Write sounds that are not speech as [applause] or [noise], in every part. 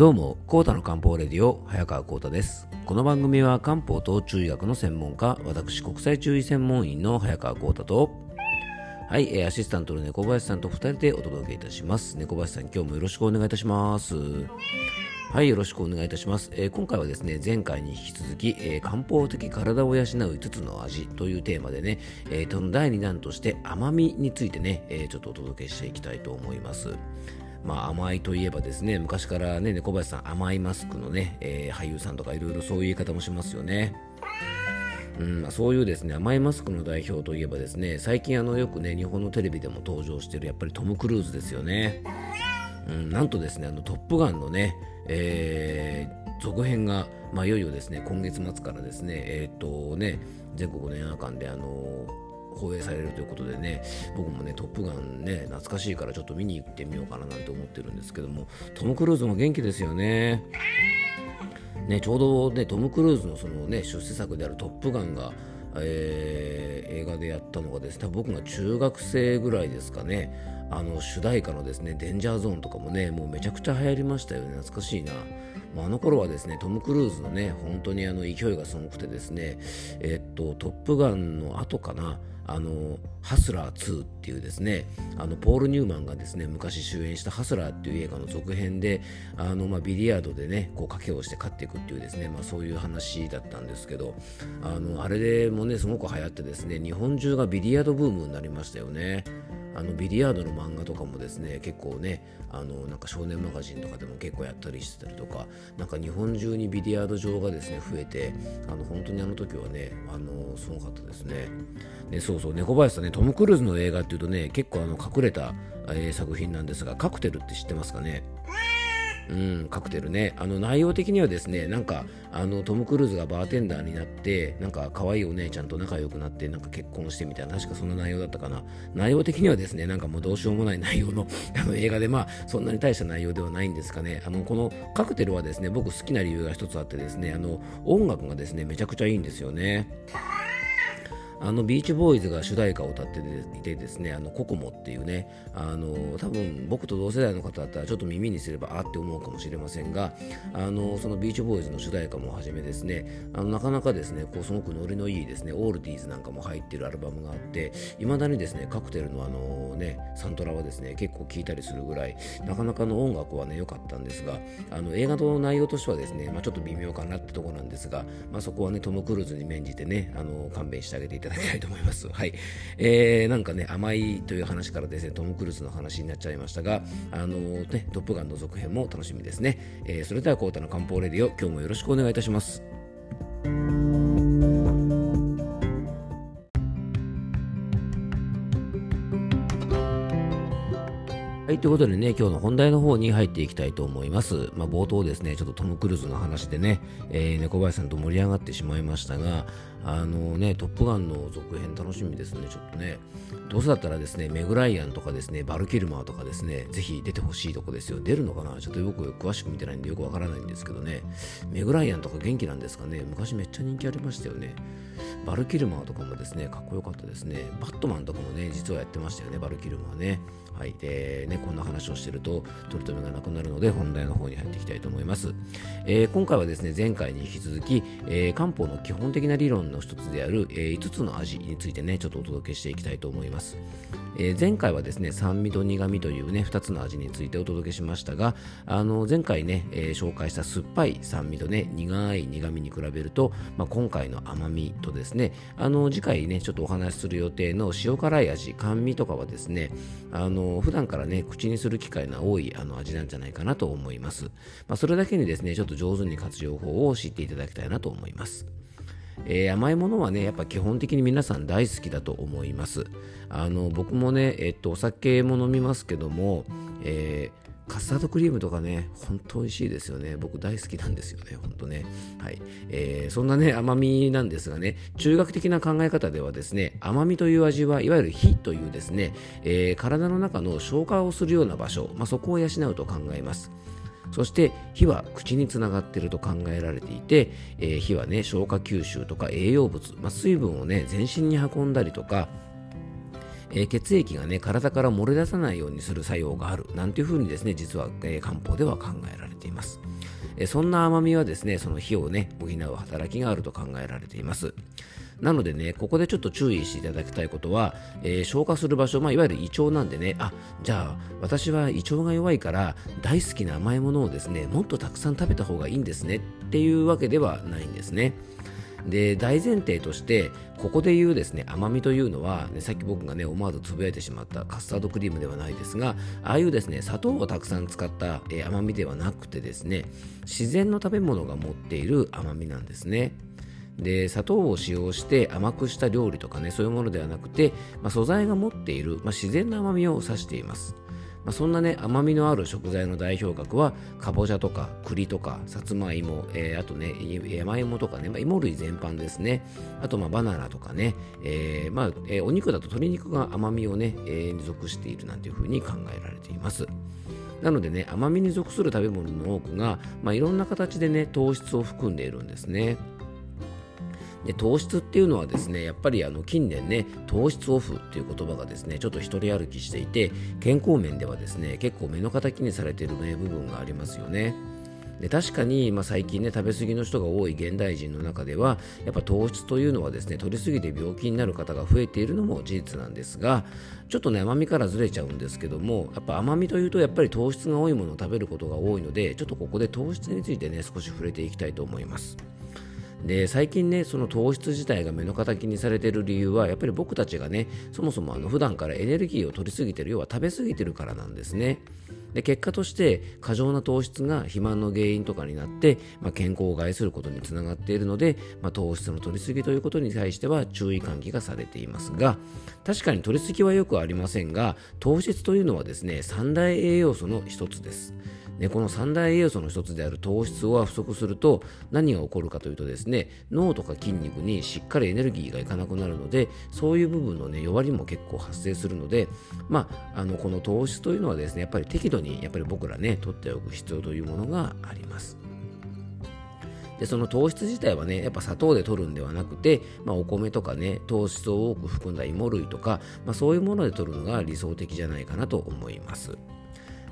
どうも、コータの漢方レディオ、早川コータです。この番組は漢方と中医学の専門家、私、国際中医専門員の早川コータと、はい、アシスタントの猫林さんと2人でお届けいたします。猫林さん、今日もよろしくお願いいたします。はい、よろしくお願いいたします。えー、今回はですね、前回に引き続き、えー、漢方的体を養う5つの味というテーマでね、えー、その第2弾として甘みについてね、えちょっとお届けしていきたいと思います。まあ、甘いといえばですね、昔からね、猫林さん甘いマスクのね、え俳優さんとかいろいろそういう言い方もしますよね。うんそういうですね甘いマスクの代表といえばですね最近あのよくね日本のテレビでも登場してるやっぱりトム・クルーズですよね。うん、なんとですね、あのトップガンのね、えー、続編が、まあ、いよいよですね、今月末からですね、えー、っとね、全国の映画館で、あの放映されるということでね、僕もね、トップガンね、懐かしいからちょっと見に行ってみようかななんて思ってるんですけども、トム・クルーズも元気ですよね。ね、ちょうどね、トム・クルーズのそのね、出世作であるトップガンが、えー、映画でやったのがですね、僕が中学生ぐらいですかね、あの主題歌のですね、デンジャーゾーンとかもね、もうめちゃくちゃ流行りましたよね。懐かしいな。あの頃はですね、トム・クルーズのね、本当にあの勢いがすごくてですね、えっと、トップガンの後かな、あのハスラー2っていうですねあのポール・ニューマンがですね昔主演したハスラーっていう映画の続編であの、まあ、ビリヤードでねこう賭けをして勝っていくっていうですね、まあ、そういう話だったんですけどあのあれでもねすごく流行ってですね日本中がビリヤードブームになりましたよね。あのビリヤードの漫画とかもですね結構ねあのなんか少年マガジンとかでも結構やったりしてたりとかなんか日本中にビリヤード場がですね増えてあの本当にあの時はねあのすごかったですね。でそうそう猫林さんねトム・クルーズの映画っていうとね結構あの隠れた、えー、作品なんですがカクテルって知ってますかね？うん、カクテルね。あの内容的にはですね、なんかあのトム・クルーズがバーテンダーになって、なんか可愛いお姉ちゃんと仲良くなって、なんか結婚してみたいな、確かそんな内容だったかな。内容的にはですね、なんかもうどうしようもない内容の [laughs] あの映画で、まあそんなに大した内容ではないんですかね。あのこのカクテルはですね、僕好きな理由が一つあってですね、あの音楽がですね、めちゃくちゃいいんですよね。あのビーチボーイズが主題歌を歌っていてですね、あのココモっていうね、あの多分僕と同世代の方だったらちょっと耳にすればあって思うかもしれませんが、あのそのビーチボーイズの主題歌もはじめですね、あのなかなかですね、こうすごくノリのいいですね、オールディーズなんかも入ってるアルバムがあって、いまだにですね、カクテルのあのね、サントラはですね、結構聴いたりするぐらい、なかなかの音楽はね、良かったんですが、あの映画の内容としてはですね、まあ、ちょっと微妙かなってところなんですが、まあ、そこはね、トム・クルーズに免じてね、あの勘弁してあげていただきたいと思います。はい。えー、なんかね、甘いという話からですね、トム・クルーズの話になっちゃいましたが、あのー、ね、トップガンの続編も楽しみですね。えー、それでは、コータの漢方レディオ、今日もよろしくお願いいたします。はい、ということでね、今日の本題の方に入っていきたいと思います。まあ、冒頭ですね、ちょっとトム・クルーズの話でね、えー、猫林さんと盛り上がってしまいましたが、あのね、トップガンの続編楽しみですね、ちょっとね。どうせだったらですね、メグライアンとかですね、バルキルマーとかですね、ぜひ出てほしいとこですよ。出るのかな？ちょっと僕詳しく見てないんでよくわからないんですけどね。メグライアンとか元気なんですかね？昔めっちゃ人気ありましたよね。バルキルマーとかもですね、かっこよかったですね。バットマンとかもね、実はやってましたよね、バルキルマーね。はい。で、ね、こんな話をしてると、取り留めがなくなるので、本題の方に入っていきたいと思います。えー、今回はですね、前回に引き続き、えー、漢方の基本的な理論の一つである、えー、5つの味についてね、ちょっとお届けしていきたいと思います。え、前回はですね、酸味と苦味というね、2つの味についてお届けしましたが、あの、前回ね、え、紹介した酸っぱい酸味とね、苦い苦味に比べると、まあ、今回の甘みとですね、ねあの、次回ね、ちょっとお話しする予定の塩辛い味、甘味とかはですね、あの、普段からね、口にする機会が多いあの味なんじゃないかなと思います。まあ、それだけにですね、ちょっと上手に活用法を知っていただきたいなと思います。えー、甘いものはね、やっぱ基本的に皆さん大好きだと思います。あの僕もね、えっと、お酒も飲みますけども、えーカスタードクリームとかね、本当美味しいですよね。僕大好きなんですよね、本当ね。はい。えー、そんなね、甘みなんですがね、中学的な考え方ではですね、甘みという味はいわゆる火というですね、えー、体の中の消化をするような場所、まあ、そこを養うと考えます。そして火は口につながっていると考えられていて、えー、火はね消化吸収とか栄養物、まあ、水分をね全身に運んだりとかえー、血液がね体から漏れ出さないようにする作用があるなんていうふうにですね実は、えー、漢方では考えられています。えそんな甘みはですねその火をね補う働きがあると考えられています。なのでね、ここでちょっと注意していただきたいことは、えー、消化する場所、まあ、いわゆる胃腸なんでね、あ、じゃあ、私は胃腸が弱いから、大好きな甘いものをですね、もっとたくさん食べた方がいいんですねっていうわけではないんですね。で大前提としてここで言うですね甘みというのは、ね、さっき僕がね思わずつぶやいてしまったカスタードクリームではないですがああいうですね砂糖をたくさん使った、えー、甘みではなくてですね自然の食べ物が持っている甘みなんですね。で砂糖を使用して甘くした料理とかねそういうものではなくて、まあ、素材が持っている、まあ、自然な甘みを指しています。まあ、そんなね甘みのある食材の代表格はかぼちゃとか栗とかさつまいも、えー、あとね山芋とかね、まあ、芋類全般ですね。あとまあバナナとかね、えー、まあえー、お肉だと鶏肉が甘みをね、えー、属しているなんていうふうに考えられています。なのでね甘みに属する食べ物の多くが、まあ、いろんな形でね糖質を含んでいるんですね。で糖質っていうのはですねやっぱりあの近年ね糖質オフっていう言葉がですねちょっと一人歩きしていて健康面ではですね結構目の敵にされている部分がありますよね。で確かに、まあ、最近ね食べ過ぎの人が多い現代人の中ではやっぱ糖質というのはですね取りすぎて病気になる方が増えているのも事実なんですがちょっとね甘みからずれちゃうんですけどもやっぱ甘みというとやっぱり糖質が多いものを食べることが多いのでちょっとここで糖質についてね少し触れていきたいと思います。で最近ねその糖質自体が目の敵にされている理由はやっぱり僕たちがねそもそもあの普段からエネルギーを取りすぎてる要は食べ過ぎてるからなんですね。で結果として過剰な糖質が肥満の原因とかになって、まあ、健康を害することにつながっているので、まあ、糖質の取りすぎということに対しては注意喚起がされていますが確かに取りすぎはよくありませんが糖質というのはですね三大栄養素の一つです。でこの三大栄養素の一つである糖質が不足すると何が起こるかというとですね脳とか筋肉にしっかりエネルギーがいかなくなるのでそういう部分の、ね、弱りも結構発生するので、まあ、あのこの糖質というのはですねやっぱり適度にやっぱり僕らね取っておく必要というものがあります。でその糖質自体はねやっぱ砂糖で取るんではなくて、まあ、お米とかね糖質を多く含んだ芋類とか、まあ、そういうもので取るのが理想的じゃないかなと思います。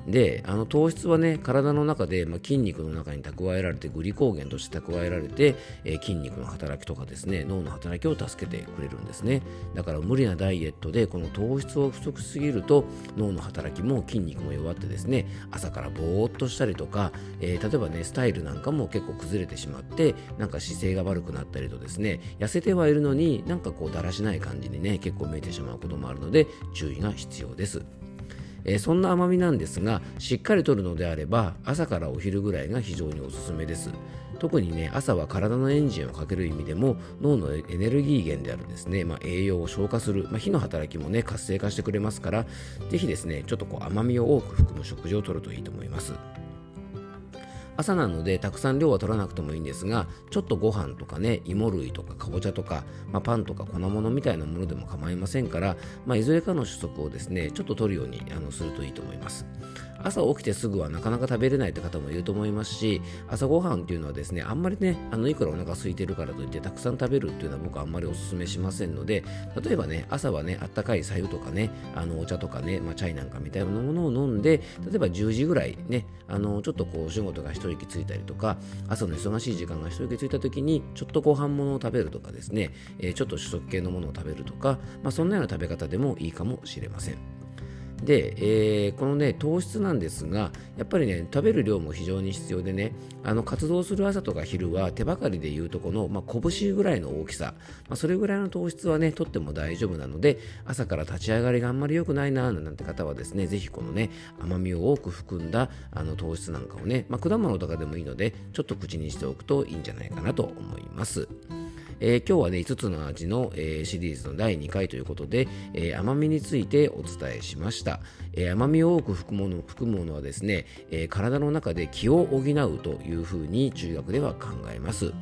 であの糖質はね体の中で、まあ、筋肉の中に蓄えられてグリコーゲンとして蓄えられて、えー、筋肉の働きとかですね脳の働きを助けてくれるんですね。だから無理なダイエットでこの糖質を不足しすぎると脳の働きも筋肉も弱ってですね朝からぼーっとしたりとか、えー、例えばねスタイルなんかも結構崩れてしまってなんか姿勢が悪くなったりとですね痩せてはいるのになんかこうだらしない感じにね結構見えてしまうこともあるので注意が必要です。えー、そんな甘みなんですがしっかりとるのであれば朝からお昼ぐらいが非常におすすめです。特にね朝は体のエンジンをかける意味でも脳のエネルギー源であるですね、まあ、栄養を消化する、まあ、火の働きもね活性化してくれますから是非ですねちょっとこう甘みを多く含む食事をとるといいと思います。朝なのでたくさん量は取らなくてもいいんですがちょっとご飯とかね芋類とかかぼちゃとか、まあ、パンとか粉物みたいなものでも構いませんから、まあ、いずれかの主食をですねちょっと取るようにあのするといいと思います。朝起きてすぐはなかなか食べれないって方もいると思いますし朝ごはんっていうのはですねあんまりねあのいくらお腹空いてるからといってたくさん食べるっていうのは僕はあんまりお勧めしませんので例えばね朝はねあったかい白湯とかねあのお茶とかね、まあ、チャイなんかみたいなものを飲んで例えば10時ぐらいねあのちょっとこうお仕事が一息ついたりとか朝の忙しい時間が一息ついた時にちょっとご飯物を食べるとかですね、えー、ちょっと主食系のものを食べるとか、まあ、そんなような食べ方でもいいかもしれません。で、えー、このね糖質なんですがやっぱりね食べる量も非常に必要でねあの活動する朝とか昼は手ばかりでいうとこの、まあ、拳ぐらいの大きさ、まあ、それぐらいの糖質はねとっても大丈夫なので朝から立ち上がりがあんまり良くないななんて方はですねぜひこのね甘みを多く含んだあの糖質なんかをね、まあ、果物とかでもいいのでちょっと口にしておくといいんじゃないかなと思います。えー、今日はね、5つの味の、えー、シリーズの第2回ということで、え、甘みについてお伝えしました。えー、甘みを多く含むもの含むものはですね、えー、体の中で気を補うというふうに中学では考えます。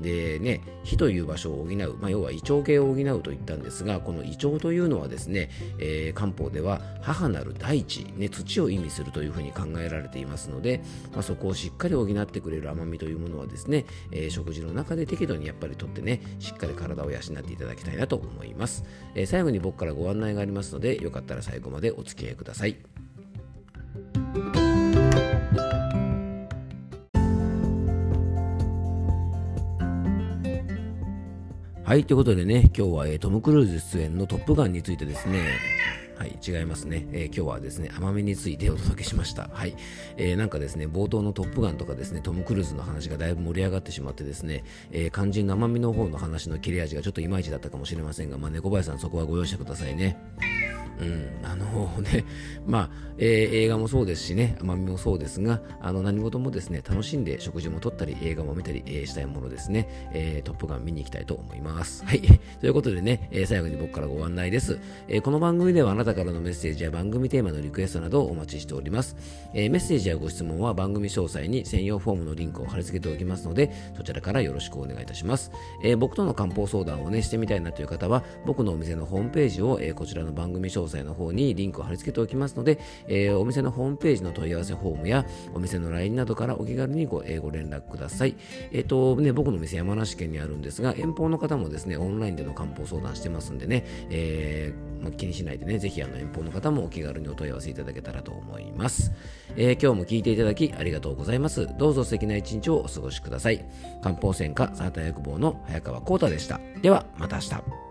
でね、火という場所を補う、まあ、要は胃腸系を補うと言ったんですが、この胃腸というのはですね、えー、漢方では母なる大地、ね、土を意味するというふうに考えられていますので、まあ、そこをしっかり補ってくれる甘みというものはですね、えー、食事の中で適度にやっぱりとってね、しっかり体を養っていただきたいなと思います。えー、最後に僕からご案内がありますので、よかったら最後までお付き合いください。はい、ということでね、今日は、えー、トム・クルーズ出演のトップガンについてですね、はい、違いますね、えー、今日はですね、甘めについてお届けしました。はい、えー、なんかですね、冒頭のトップガンとかですね、トム・クルーズの話がだいぶ盛り上がってしまってですね、えー、肝心の甘みの方の話の切れ味がちょっといまいちだったかもしれませんが、まあ、猫林さんそこはご容赦くださいね。うん、あの [laughs] ね、まあ、えー、映画もそうですしね、甘みもそうですが、あの何事もですね、楽しんで食事もとったり、映画も見たり、えー、したいものですね、えー、トップガン見に行きたいと思います。はい。ということでね、え、最後に僕からご案内です、え。この番組ではあなた方からのメッセージや番組テーマのリクエストなどをお待ちしております。えー、メッセージやご質問は番組詳細に専用フォームのリンクを貼り付けておきますので、そちらからよろしくお願いいたします。えー、僕との漢方相談をね、してみたいなという方は、僕のお店のホームページを、えー、こちらの番組詳細の方にリンクを貼り付けておきますので、え、お店のホームページの問い合わせフォームやお店の LINE などからお気軽にご,、え、ご連絡ください。えっ、とね、僕の店山梨県にあるんですが、遠方の方もですね、オンラインでの漢方相談してますんでね、えま、気にしないでね、ぜひあの遠方の方もお気軽にお問い合わせいただけたらと思います。えー、今日も聞いていただきありがとうございます。どうぞ素敵な一日をお過ごしください。漢方専科サーター薬房の早川浩太でした。では、また明日。